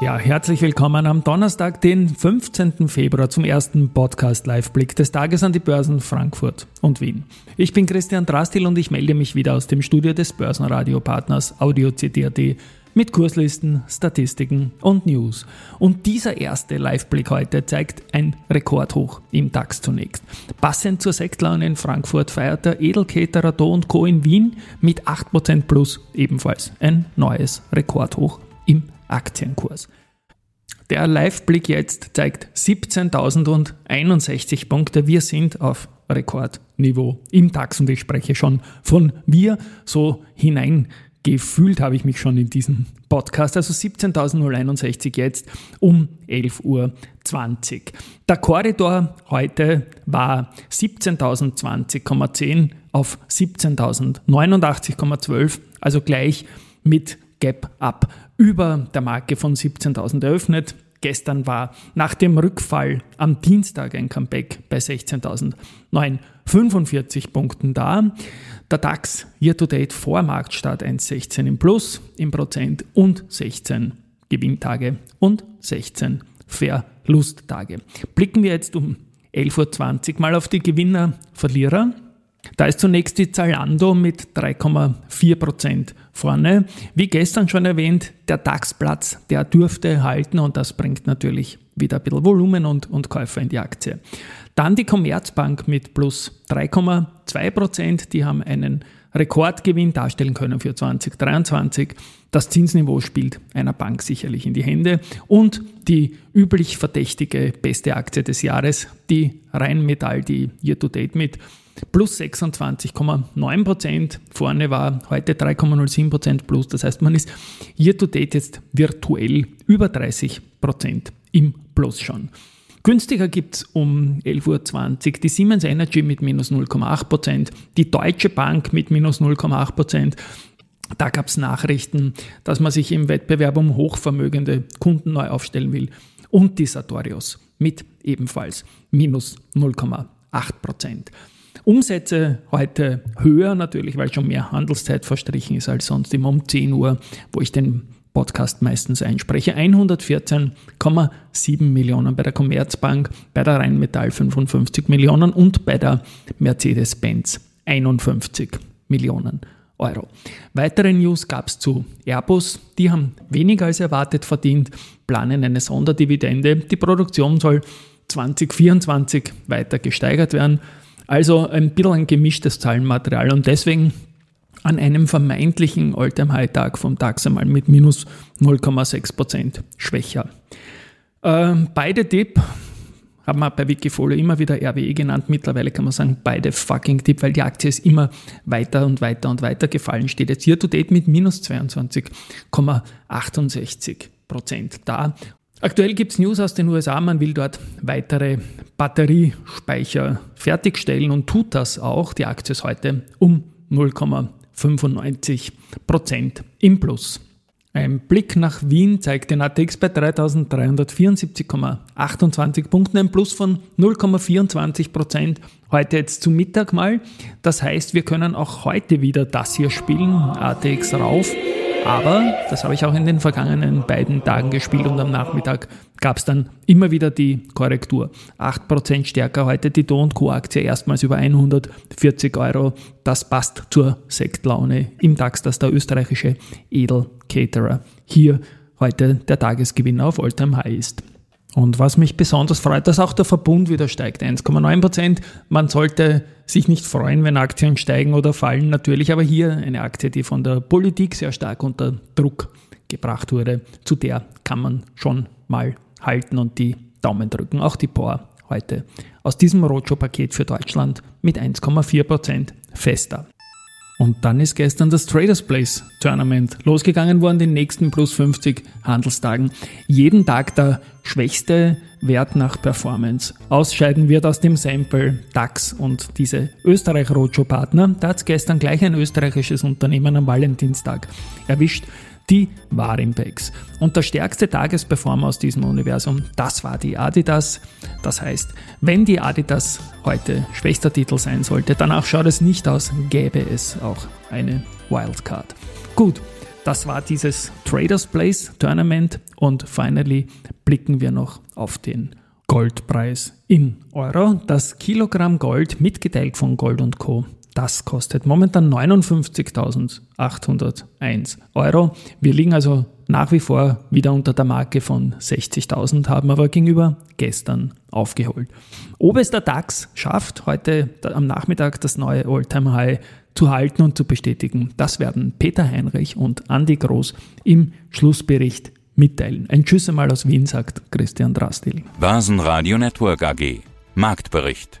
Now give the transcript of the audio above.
ja, herzlich willkommen am Donnerstag, den 15. Februar zum ersten Podcast Live-Blick des Tages an die Börsen Frankfurt und Wien. Ich bin Christian Drastil und ich melde mich wieder aus dem Studio des Börsenradio-Partners Audio mit Kurslisten, Statistiken und News. Und dieser erste Live-Blick heute zeigt ein Rekordhoch im DAX zunächst. Passend zur Sektlaune in Frankfurt feiert der Edelketerer Do Co. in Wien mit 8% plus ebenfalls ein neues Rekordhoch Aktienkurs. Der Live-Blick jetzt zeigt 17.061 Punkte. Wir sind auf Rekordniveau im DAX und ich spreche schon von wir. So hineingefühlt habe ich mich schon in diesem Podcast. Also 17.061 jetzt um 11.20 Uhr. Der Korridor heute war 17.020,10 auf 17.089,12, also gleich mit Gap Up über der Marke von 17.000 eröffnet. Gestern war nach dem Rückfall am Dienstag ein Comeback bei 16.945 Punkten da. Der DAX Year-to-Date vor Marktstart 1,16 im Plus im Prozent und 16 Gewinntage und 16 Verlusttage. Blicken wir jetzt um 11.20 Uhr mal auf die Gewinner, Verlierer. Da ist zunächst die Zalando mit 3,4% vorne. Wie gestern schon erwähnt, der DAX-Platz, der dürfte halten und das bringt natürlich wieder ein bisschen Volumen und, und Käufer in die Aktie. Dann die Commerzbank mit plus 3,2%. Die haben einen Rekordgewinn darstellen können für 2023. Das Zinsniveau spielt einer Bank sicherlich in die Hände. Und die üblich verdächtige beste Aktie des Jahres, die Rheinmetall, die Year-to-Date mit plus 26,9 Prozent. Vorne war heute 3,07 Prozent plus. Das heißt, man ist year to date jetzt virtuell über 30 Prozent im Plus schon. Günstiger gibt es um 11.20 Uhr die Siemens Energy mit minus 0,8 Prozent, die Deutsche Bank mit minus 0,8 Prozent. Da gab es Nachrichten, dass man sich im Wettbewerb um hochvermögende Kunden neu aufstellen will. Und die Sartorius mit ebenfalls minus 0,8 Prozent. Umsätze heute höher natürlich, weil schon mehr Handelszeit verstrichen ist als sonst immer um 10 Uhr, wo ich den Podcast meistens einspreche. 114,7 Millionen bei der Commerzbank, bei der Rheinmetall 55 Millionen und bei der Mercedes-Benz 51 Millionen Euro. Weitere News gab es zu Airbus. Die haben weniger als erwartet verdient, planen eine Sonderdividende. Die Produktion soll 2024 weiter gesteigert werden. Also ein bisschen ein gemischtes Zahlenmaterial und deswegen an einem vermeintlichen All-Time-High-Tag vom DAX einmal mit minus 0,6% schwächer. Ähm, beide Tipp haben wir bei Wikifolio immer wieder RWE genannt. Mittlerweile kann man sagen, beide fucking Tipp, weil die Aktie ist immer weiter und weiter und weiter gefallen. Steht jetzt hier to date mit minus 22,68% da. Aktuell gibt es News aus den USA, man will dort weitere Batteriespeicher fertigstellen und tut das auch. Die Aktie ist heute um 0,95 Prozent im Plus. Ein Blick nach Wien zeigt den ATX bei 3374,28 Punkten, ein Plus von 0,24 Prozent. Heute jetzt zu Mittag mal. Das heißt, wir können auch heute wieder das hier spielen. ATX rauf. Aber, das habe ich auch in den vergangenen beiden Tagen gespielt und am Nachmittag gab es dann immer wieder die Korrektur. 8% stärker heute die Do Co. Aktie erstmals über 140 Euro. Das passt zur Sektlaune im DAX, dass der österreichische Edel Caterer hier heute der Tagesgewinner auf Alltime High ist. Und was mich besonders freut, dass auch der Verbund wieder steigt. 1,9 Prozent. Man sollte sich nicht freuen, wenn Aktien steigen oder fallen, natürlich. Aber hier eine Aktie, die von der Politik sehr stark unter Druck gebracht wurde. Zu der kann man schon mal halten und die Daumen drücken. Auch die POR heute aus diesem Roadshow-Paket für Deutschland mit 1,4 Prozent fester. Und dann ist gestern das Traders Place Tournament losgegangen worden, den nächsten plus 50 Handelstagen. Jeden Tag der schwächste Wert nach Performance. Ausscheiden wird aus dem Sample DAX und diese Österreich-Roadshow-Partner. Da hat es gestern gleich ein österreichisches Unternehmen am Valentinstag erwischt die Warimpex. Und der stärkste Tagesperformer aus diesem Universum, das war die Adidas. Das heißt, wenn die Adidas heute schwächster Titel sein sollte, danach schaut es nicht aus, gäbe es auch eine Wildcard. Gut, das war dieses Traders Place Tournament und finally blicken wir noch auf den Goldpreis in Euro. Das Kilogramm Gold mitgeteilt von Gold und Co das kostet momentan 59.801 Euro. Wir liegen also nach wie vor wieder unter der Marke von 60.000, haben aber gegenüber gestern aufgeholt. Ob es der DAX schafft, heute am Nachmittag das neue Alltime high zu halten und zu bestätigen, das werden Peter Heinrich und Andy Groß im Schlussbericht mitteilen. Ein Tschüss einmal aus Wien, sagt Christian Drastil. Basenradio Network AG. Marktbericht.